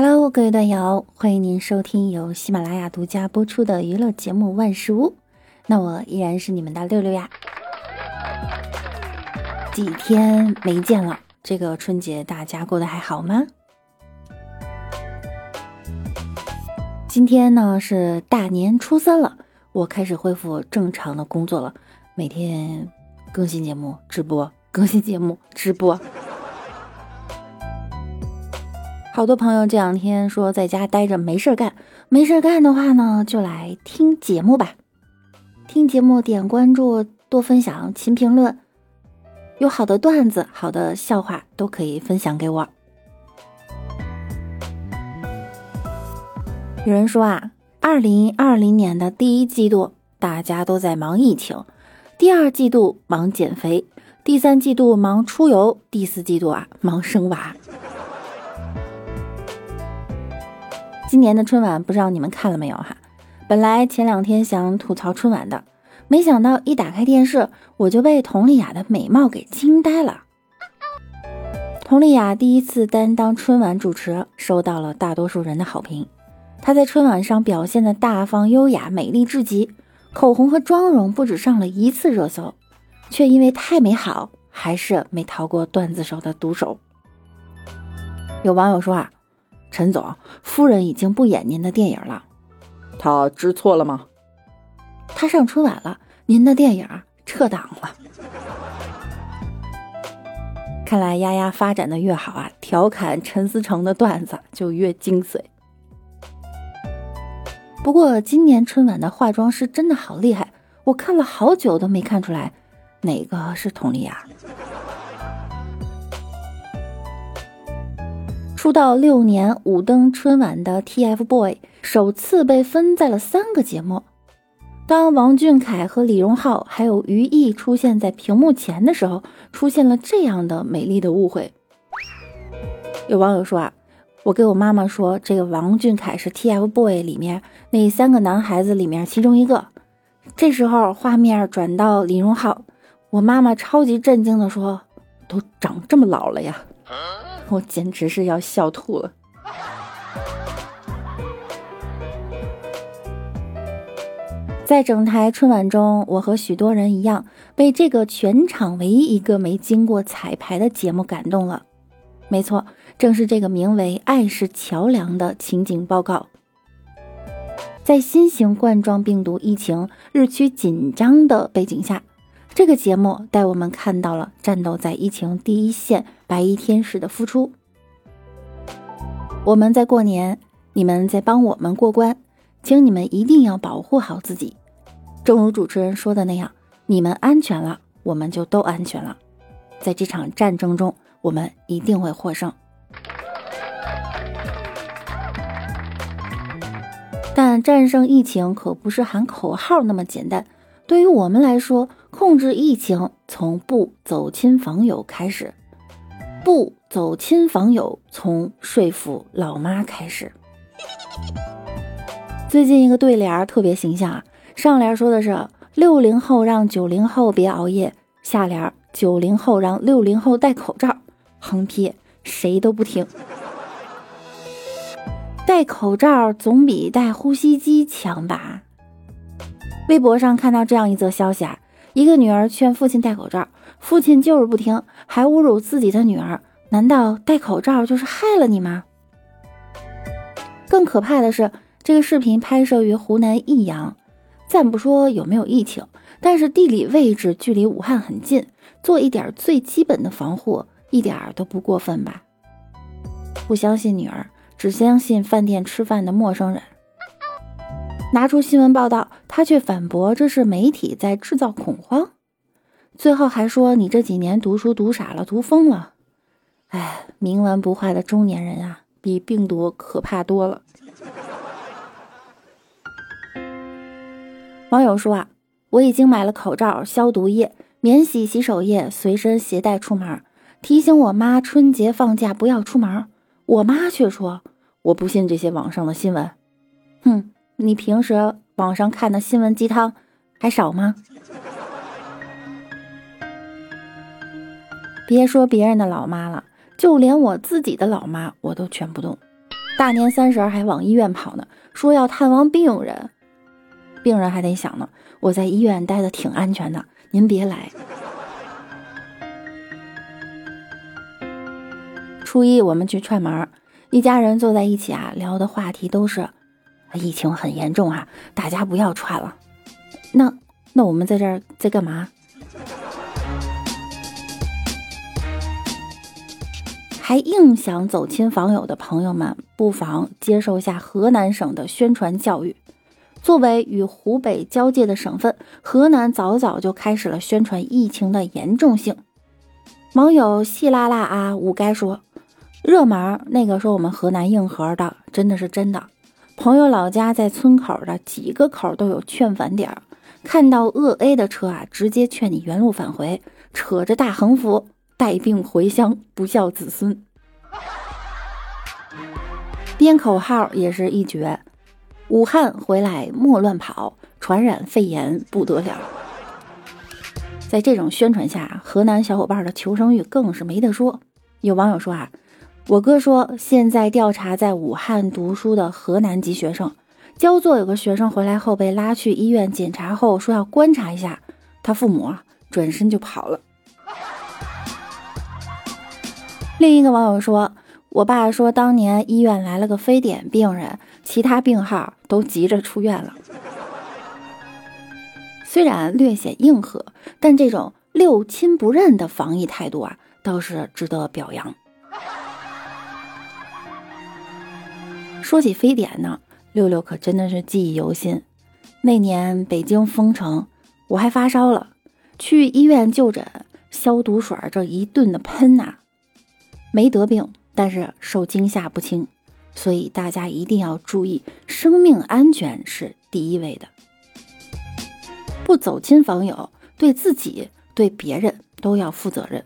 Hello，各位段友，欢迎您收听由喜马拉雅独家播出的娱乐节目《万事屋》。那我依然是你们的六六呀。几天没见了，这个春节大家过得还好吗？今天呢是大年初三了，我开始恢复正常的工作了，每天更新节目、直播，更新节目、直播。好多朋友这两天说在家待着没事干，没事干的话呢，就来听节目吧。听节目点关注，多分享，勤评论，有好的段子、好的笑话都可以分享给我。有人说啊，二零二零年的第一季度大家都在忙疫情，第二季度忙减肥，第三季度忙出游，第四季度啊忙生娃。今年的春晚不知道你们看了没有哈？本来前两天想吐槽春晚的，没想到一打开电视，我就被佟丽娅的美貌给惊呆了。佟丽娅第一次担当春晚主持，收到了大多数人的好评。她在春晚上表现的大方优雅、美丽至极，口红和妆容不止上了一次热搜，却因为太美好，还是没逃过段子手的毒手。有网友说啊。陈总，夫人已经不演您的电影了，他知错了吗？他上春晚了，您的电影撤档了。看来丫丫发展的越好啊，调侃陈思诚的段子就越精髓。不过今年春晚的化妆师真的好厉害，我看了好久都没看出来哪个是佟丽娅。出道六年五登春晚的 TFBOY 首次被分在了三个节目。当王俊凯和李荣浩还有于毅出现在屏幕前的时候，出现了这样的美丽的误会。有网友说啊，我给我妈妈说，这个王俊凯是 TFBOY 里面那三个男孩子里面其中一个。这时候画面转到李荣浩，我妈妈超级震惊的说：“都长这么老了呀。”我简直是要笑吐了。在整台春晚中，我和许多人一样，被这个全场唯一一个没经过彩排的节目感动了。没错，正是这个名为《爱是桥梁》的情景报告。在新型冠状病毒疫情日趋紧张的背景下。这个节目带我们看到了战斗在疫情第一线白衣天使的付出。我们在过年，你们在帮我们过关，请你们一定要保护好自己。正如主持人说的那样，你们安全了，我们就都安全了。在这场战争中，我们一定会获胜。但战胜疫情可不是喊口号那么简单。对于我们来说，控制疫情从不走亲访友开始，不走亲访友从说服老妈开始。最近一个对联特别形象啊，上联说的是六零后让九零后别熬夜，下联九零后让六零后戴口罩，横批谁都不听。戴口罩总比戴呼吸机强吧？微博上看到这样一则消息啊，一个女儿劝父亲戴口罩，父亲就是不听，还侮辱自己的女儿。难道戴口罩就是害了你吗？更可怕的是，这个视频拍摄于湖南益阳，暂不说有没有疫情，但是地理位置距离武汉很近，做一点最基本的防护，一点都不过分吧？不相信女儿，只相信饭店吃饭的陌生人。拿出新闻报道，他却反驳这是媒体在制造恐慌，最后还说你这几年读书读傻了，读疯了。哎，冥顽不化的中年人啊，比病毒可怕多了。网友说啊，我已经买了口罩、消毒液、免洗洗手液，随身携带出门，提醒我妈春节放假不要出门。我妈却说，我不信这些网上的新闻。哼。你平时网上看的新闻鸡汤还少吗？别说别人的老妈了，就连我自己的老妈我都劝不动。大年三十还往医院跑呢，说要探望病人。病人还得想呢，我在医院待的挺安全的，您别来。初一我们去串门，一家人坐在一起啊，聊的话题都是疫情很严重啊，大家不要串了。那那我们在这儿在干嘛？还硬想走亲访友的朋友们，不妨接受一下河南省的宣传教育。作为与湖北交界的省份，河南早早就开始了宣传疫情的严重性。网友细拉拉啊五该说，热门那个说我们河南硬核的，真的是真的。朋友老家在村口的几个口都有劝返点儿，看到鄂 A 的车啊，直接劝你原路返回，扯着大横幅。带病回乡，不孝子孙。编口号也是一绝，武汉回来莫乱跑，传染肺炎不得了。在这种宣传下，河南小伙伴的求生欲更是没得说。有网友说啊，我哥说现在调查在武汉读书的河南籍学生，焦作有个学生回来后被拉去医院检查后说要观察一下，他父母啊转身就跑了。另一个网友说：“我爸说，当年医院来了个非典病人，其他病号都急着出院了。虽然略显硬核，但这种六亲不认的防疫态度啊，倒是值得表扬。”说起非典呢，六六可真的是记忆犹新。那年北京封城，我还发烧了，去医院就诊，消毒水这一顿的喷呐。没得病，但是受惊吓不轻，所以大家一定要注意，生命安全是第一位的。不走亲访友，对自己、对别人都要负责任。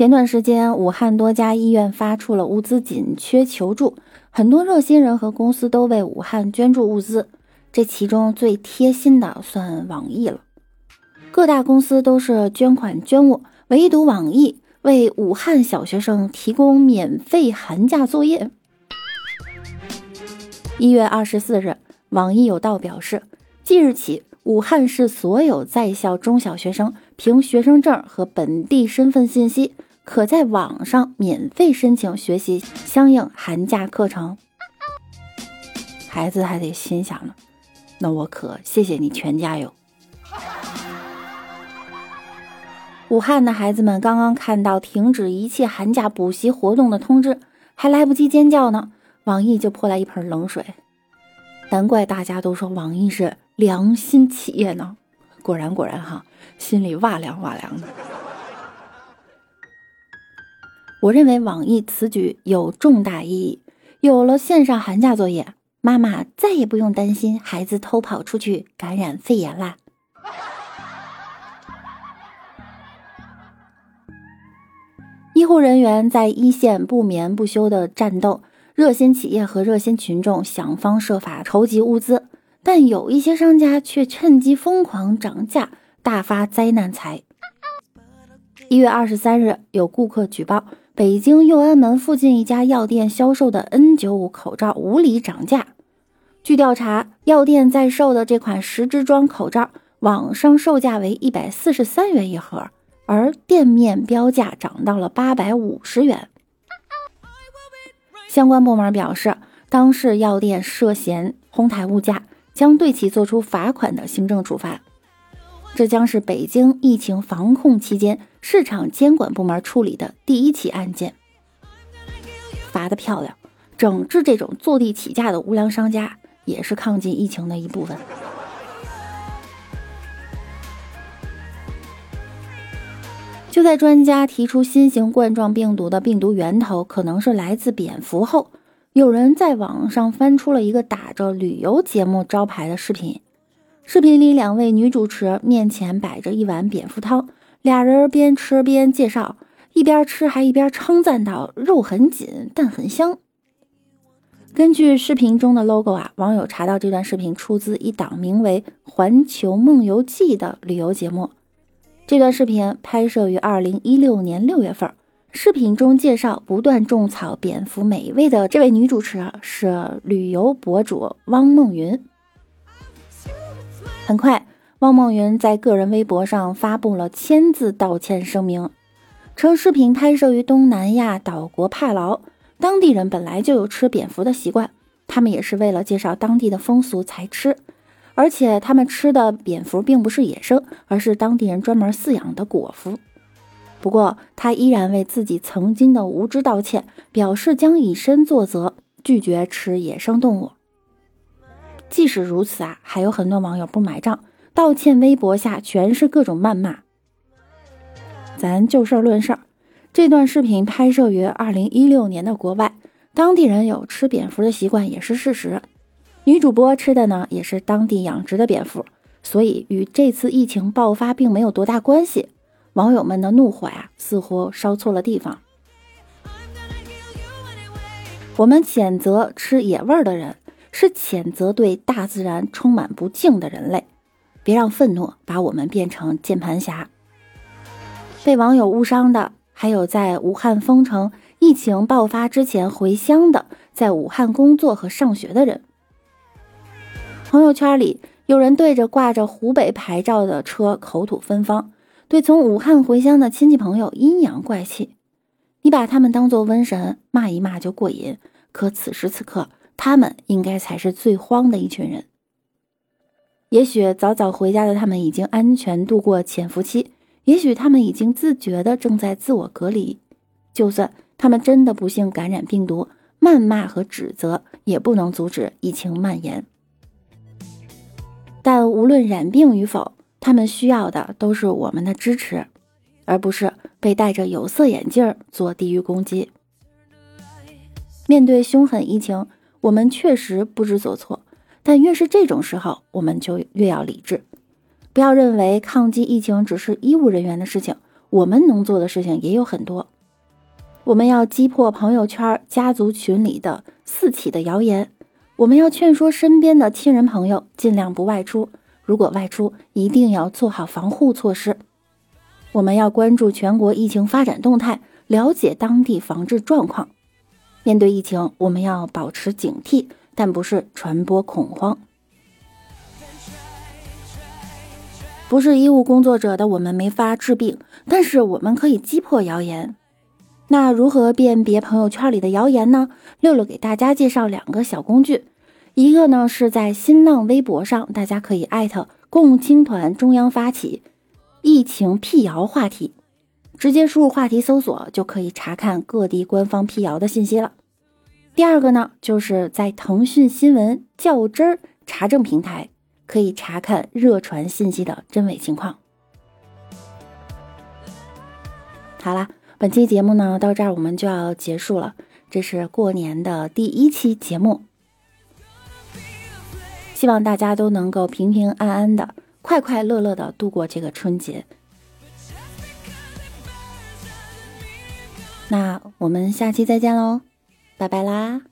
前段时间，武汉多家医院发出了物资紧缺求助，很多热心人和公司都为武汉捐助物资，这其中最贴心的算网易了。各大公司都是捐款捐物，唯独网易为武汉小学生提供免费寒假作业。一月二十四日，网易有道表示，即日起，武汉市所有在校中小学生凭学生证和本地身份信息，可在网上免费申请学习相应寒假课程。孩子还得心想呢，那我可谢谢你全家哟。武汉的孩子们刚刚看到停止一切寒假补习活动的通知，还来不及尖叫呢，网易就泼来一盆冷水。难怪大家都说网易是良心企业呢。果然果然哈，心里哇凉哇凉的。我认为网易此举有重大意义，有了线上寒假作业，妈妈再也不用担心孩子偷跑出去感染肺炎啦。医护人员在一线不眠不休的战斗，热心企业和热心群众想方设法筹集物资，但有一些商家却趁机疯狂涨价，大发灾难财。一月二十三日，有顾客举报北京右安门附近一家药店销售的 N95 口罩无理涨价。据调查，药店在售的这款十支装口罩，网上售价为一百四十三元一盒。而店面标价涨到了八百五十元。相关部门表示，当事药店涉嫌哄抬物价，将对其作出罚款的行政处罚。这将是北京疫情防控期间市场监管部门处理的第一起案件。罚的漂亮，整治这种坐地起价的无良商家，也是抗击疫情的一部分。就在专家提出新型冠状病毒的病毒源头可能是来自蝙蝠后，有人在网上翻出了一个打着旅游节目招牌的视频。视频里，两位女主持面前摆着一碗蝙蝠汤，俩人边吃边介绍，一边吃还一边称赞道：“肉很紧，但很香。”根据视频中的 logo 啊，网友查到这段视频出自一档名为《环球梦游记》的旅游节目。这段视频拍摄于二零一六年六月份，视频中介绍不断种草蝙蝠美味的这位女主持是旅游博主汪梦云。很快，汪梦云在个人微博上发布了签字道歉声明，称视频拍摄于东南亚岛国帕劳，当地人本来就有吃蝙蝠的习惯，他们也是为了介绍当地的风俗才吃，而且他们吃的蝙蝠并不是野生，而是当地人专门饲养的果蝠。不过，他依然为自己曾经的无知道歉，表示将以身作则，拒绝吃野生动物。即使如此啊，还有很多网友不买账，道歉微博下全是各种谩骂。咱就事论事儿，这段视频拍摄于二零一六年的国外，当地人有吃蝙蝠的习惯也是事实。女主播吃的呢，也是当地养殖的蝙蝠，所以与这次疫情爆发并没有多大关系。网友们的怒火呀，似乎烧错了地方。我们谴责吃野味儿的人，是谴责对大自然充满不敬的人类。别让愤怒把我们变成键盘侠。被网友误伤的，还有在武汉封城、疫情爆发之前回乡的，在武汉工作和上学的人。朋友圈里有人对着挂着湖北牌照的车口吐芬芳。对从武汉回乡的亲戚朋友阴阳怪气，你把他们当做瘟神骂一骂就过瘾。可此时此刻，他们应该才是最慌的一群人。也许早早回家的他们已经安全度过潜伏期，也许他们已经自觉的正在自我隔离。就算他们真的不幸感染病毒，谩骂和指责也不能阻止疫情蔓延。但无论染病与否，他们需要的都是我们的支持，而不是被戴着有色眼镜做地域攻击。面对凶狠疫情，我们确实不知所措，但越是这种时候，我们就越要理智，不要认为抗击疫情只是医务人员的事情，我们能做的事情也有很多。我们要击破朋友圈、家族群里的四起的谣言，我们要劝说身边的亲人朋友尽量不外出。如果外出，一定要做好防护措施。我们要关注全国疫情发展动态，了解当地防治状况。面对疫情，我们要保持警惕，但不是传播恐慌。不是医务工作者的我们没法治病，但是我们可以击破谣言。那如何辨别朋友圈里的谣言呢？六六给大家介绍两个小工具。一个呢是在新浪微博上，大家可以艾特共青团中央发起疫情辟谣话题，直接输入话题搜索就可以查看各地官方辟谣的信息了。第二个呢，就是在腾讯新闻较真儿查证平台，可以查看热传信息的真伪情况。好啦，本期节目呢到这儿我们就要结束了，这是过年的第一期节目。希望大家都能够平平安安的、快快乐乐的度过这个春节。那我们下期再见喽，拜拜啦！